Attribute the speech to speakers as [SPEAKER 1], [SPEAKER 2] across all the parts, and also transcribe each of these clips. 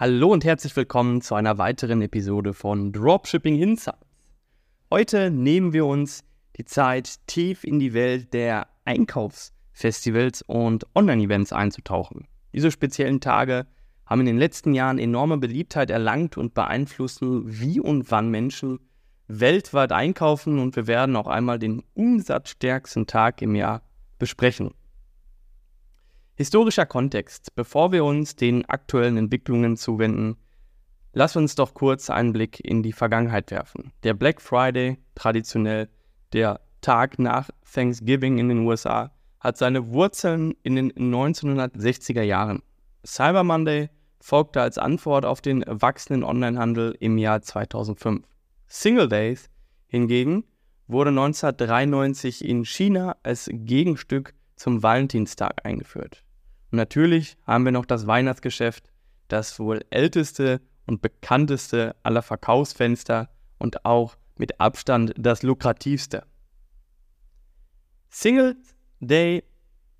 [SPEAKER 1] Hallo und herzlich willkommen zu einer weiteren Episode von Dropshipping Insights. Heute nehmen wir uns die Zeit, tief in die Welt der Einkaufsfestivals und Online-Events einzutauchen. Diese speziellen Tage haben in den letzten Jahren enorme Beliebtheit erlangt und beeinflussen, wie und wann Menschen weltweit einkaufen und wir werden auch einmal den umsatzstärksten Tag im Jahr besprechen. Historischer Kontext. Bevor wir uns den aktuellen Entwicklungen zuwenden, lass uns doch kurz einen Blick in die Vergangenheit werfen. Der Black Friday, traditionell der Tag nach Thanksgiving in den USA, hat seine Wurzeln in den 1960er Jahren. Cyber Monday folgte als Antwort auf den wachsenden Onlinehandel im Jahr 2005. Single Days hingegen wurde 1993 in China als Gegenstück zum Valentinstag eingeführt. Und natürlich haben wir noch das Weihnachtsgeschäft, das wohl älteste und bekannteste aller Verkaufsfenster und auch mit Abstand das lukrativste. Singles Day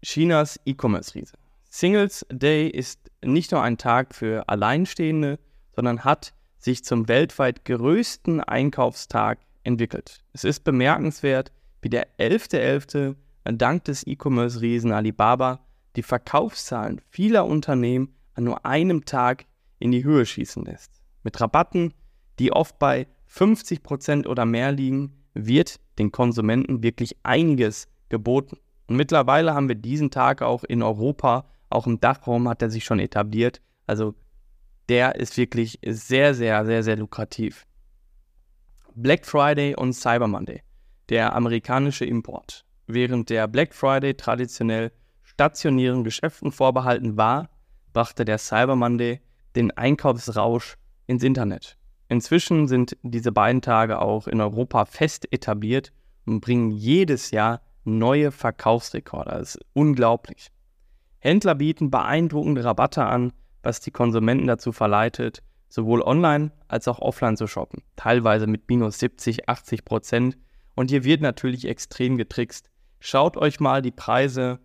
[SPEAKER 1] Chinas E-Commerce-Riese. Singles Day ist nicht nur ein Tag für Alleinstehende, sondern hat sich zum weltweit größten Einkaufstag entwickelt. Es ist bemerkenswert, wie der 11.11. .11. dank des E-Commerce-Riesen Alibaba die Verkaufszahlen vieler Unternehmen an nur einem Tag in die Höhe schießen lässt. Mit Rabatten, die oft bei 50% oder mehr liegen, wird den Konsumenten wirklich einiges geboten. Und mittlerweile haben wir diesen Tag auch in Europa, auch im Dachraum hat er sich schon etabliert. Also der ist wirklich sehr, sehr, sehr, sehr lukrativ. Black Friday und Cyber Monday, der amerikanische Import. Während der Black Friday traditionell stationären Geschäften vorbehalten war, brachte der Cyber Monday den Einkaufsrausch ins Internet. Inzwischen sind diese beiden Tage auch in Europa fest etabliert und bringen jedes Jahr neue Verkaufsrekorde. Das ist unglaublich. Händler bieten beeindruckende Rabatte an, was die Konsumenten dazu verleitet, sowohl online als auch offline zu shoppen. Teilweise mit minus 70, 80 Prozent. Und hier wird natürlich extrem getrickst. Schaut euch mal die Preise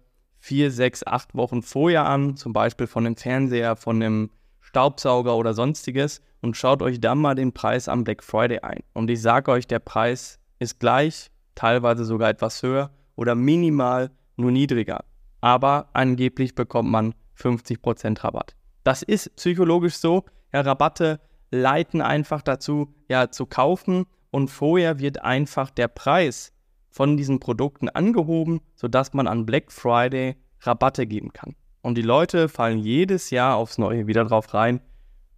[SPEAKER 1] vier, sechs, acht Wochen vorher an, zum Beispiel von dem Fernseher, von dem Staubsauger oder sonstiges und schaut euch dann mal den Preis am Black Friday ein. Und ich sage euch, der Preis ist gleich, teilweise sogar etwas höher oder minimal nur niedriger. Aber angeblich bekommt man 50% Rabatt. Das ist psychologisch so. Ja, Rabatte leiten einfach dazu, ja, zu kaufen und vorher wird einfach der Preis von diesen Produkten angehoben, sodass man an Black Friday Rabatte geben kann. Und die Leute fallen jedes Jahr aufs Neue wieder drauf rein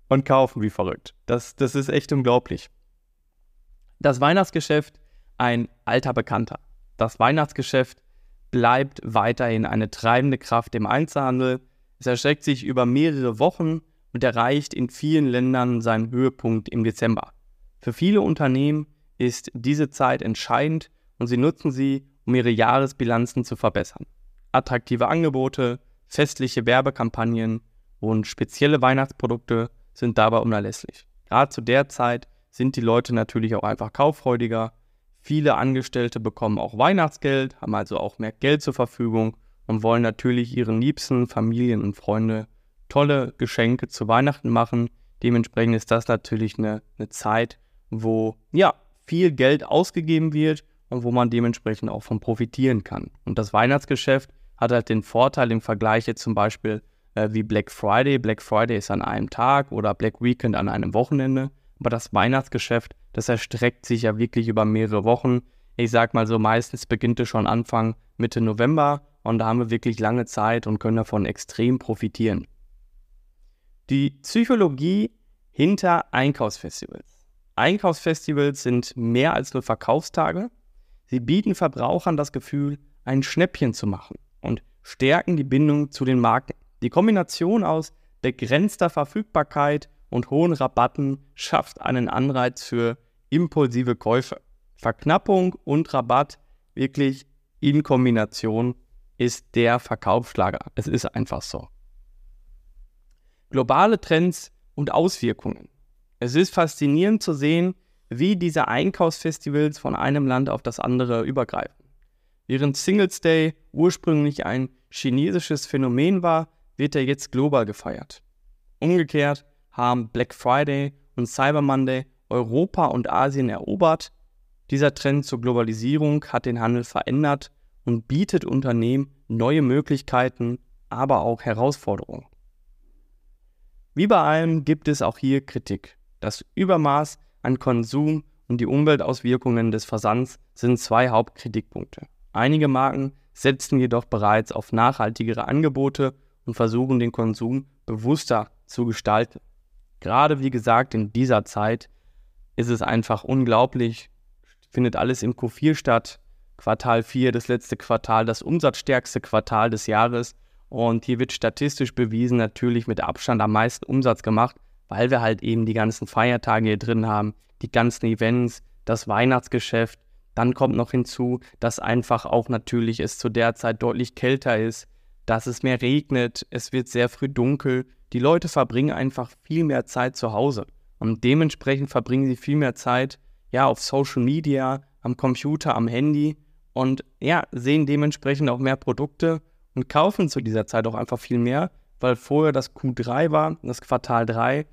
[SPEAKER 1] und kaufen wie verrückt. Das, das ist echt unglaublich. Das Weihnachtsgeschäft, ein alter Bekannter. Das Weihnachtsgeschäft bleibt weiterhin eine treibende Kraft im Einzelhandel. Es erstreckt sich über mehrere Wochen und erreicht in vielen Ländern seinen Höhepunkt im Dezember. Für viele Unternehmen ist diese Zeit entscheidend, und sie nutzen sie, um ihre Jahresbilanzen zu verbessern. Attraktive Angebote, festliche Werbekampagnen und spezielle Weihnachtsprodukte sind dabei unerlässlich. Gerade zu der Zeit sind die Leute natürlich auch einfach kauffreudiger. Viele Angestellte bekommen auch Weihnachtsgeld, haben also auch mehr Geld zur Verfügung und wollen natürlich ihren Liebsten, Familien und Freunde tolle Geschenke zu Weihnachten machen. Dementsprechend ist das natürlich eine, eine Zeit, wo ja viel Geld ausgegeben wird und wo man dementsprechend auch von profitieren kann. Und das Weihnachtsgeschäft hat halt den Vorteil im Vergleich jetzt zum Beispiel äh, wie Black Friday. Black Friday ist an einem Tag oder Black Weekend an einem Wochenende. Aber das Weihnachtsgeschäft, das erstreckt sich ja wirklich über mehrere Wochen. Ich sag mal so, meistens beginnt es schon Anfang Mitte November und da haben wir wirklich lange Zeit und können davon extrem profitieren. Die Psychologie hinter Einkaufsfestivals. Einkaufsfestivals sind mehr als nur Verkaufstage, Sie bieten Verbrauchern das Gefühl, ein Schnäppchen zu machen und stärken die Bindung zu den Marken. Die Kombination aus begrenzter Verfügbarkeit und hohen Rabatten schafft einen Anreiz für impulsive Käufe. Verknappung und Rabatt wirklich in Kombination ist der Verkaufsschlager. Es ist einfach so. Globale Trends und Auswirkungen. Es ist faszinierend zu sehen, wie diese Einkaufsfestivals von einem Land auf das andere übergreifen. Während Singles Day ursprünglich ein chinesisches Phänomen war, wird er jetzt global gefeiert. Umgekehrt haben Black Friday und Cyber Monday Europa und Asien erobert. Dieser Trend zur Globalisierung hat den Handel verändert und bietet Unternehmen neue Möglichkeiten, aber auch Herausforderungen. Wie bei allem gibt es auch hier Kritik. Das Übermaß an Konsum und die Umweltauswirkungen des Versands sind zwei Hauptkritikpunkte. Einige Marken setzen jedoch bereits auf nachhaltigere Angebote und versuchen den Konsum bewusster zu gestalten. Gerade wie gesagt in dieser Zeit ist es einfach unglaublich, findet alles im Q4 statt. Quartal 4, das letzte Quartal, das umsatzstärkste Quartal des Jahres. Und hier wird statistisch bewiesen, natürlich mit Abstand am meisten Umsatz gemacht, weil wir halt eben die ganzen Feiertage hier drin haben, die ganzen Events, das Weihnachtsgeschäft. Dann kommt noch hinzu, dass einfach auch natürlich es zu der Zeit deutlich kälter ist, dass es mehr regnet, es wird sehr früh dunkel. Die Leute verbringen einfach viel mehr Zeit zu Hause. Und dementsprechend verbringen sie viel mehr Zeit ja auf Social Media, am Computer, am Handy und ja, sehen dementsprechend auch mehr Produkte und kaufen zu dieser Zeit auch einfach viel mehr, weil vorher das Q3 war, das Quartal 3,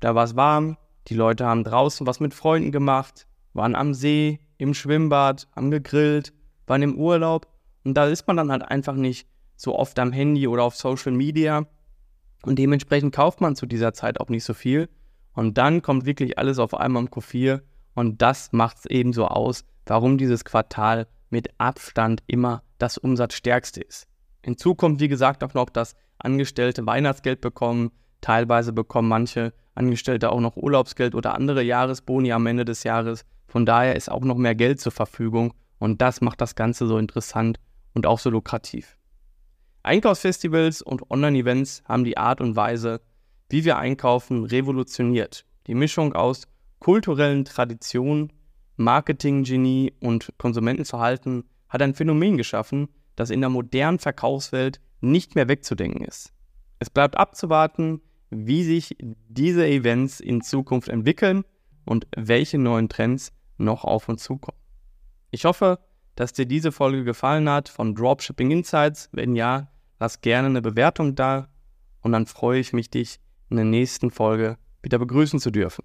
[SPEAKER 1] da war es warm, die Leute haben draußen was mit Freunden gemacht, waren am See, im Schwimmbad, haben gegrillt, waren im Urlaub. Und da ist man dann halt einfach nicht so oft am Handy oder auf Social Media. Und dementsprechend kauft man zu dieser Zeit auch nicht so viel. Und dann kommt wirklich alles auf einmal im Q4 und das macht es eben so aus, warum dieses Quartal mit Abstand immer das Umsatzstärkste ist. Hinzu kommt, wie gesagt, auch noch, dass Angestellte Weihnachtsgeld bekommen. Teilweise bekommen manche Angestellte auch noch Urlaubsgeld oder andere Jahresboni am Ende des Jahres. Von daher ist auch noch mehr Geld zur Verfügung und das macht das Ganze so interessant und auch so lukrativ. Einkaufsfestivals und Online-Events haben die Art und Weise, wie wir einkaufen, revolutioniert. Die Mischung aus kulturellen Traditionen, Marketinggenie und Konsumentenverhalten hat ein Phänomen geschaffen, das in der modernen Verkaufswelt nicht mehr wegzudenken ist. Es bleibt abzuwarten, wie sich diese Events in Zukunft entwickeln und welche neuen Trends noch auf uns zukommen. Ich hoffe, dass dir diese Folge gefallen hat von Dropshipping Insights. Wenn ja, lass gerne eine Bewertung da und dann freue ich mich, dich in der nächsten Folge wieder begrüßen zu dürfen.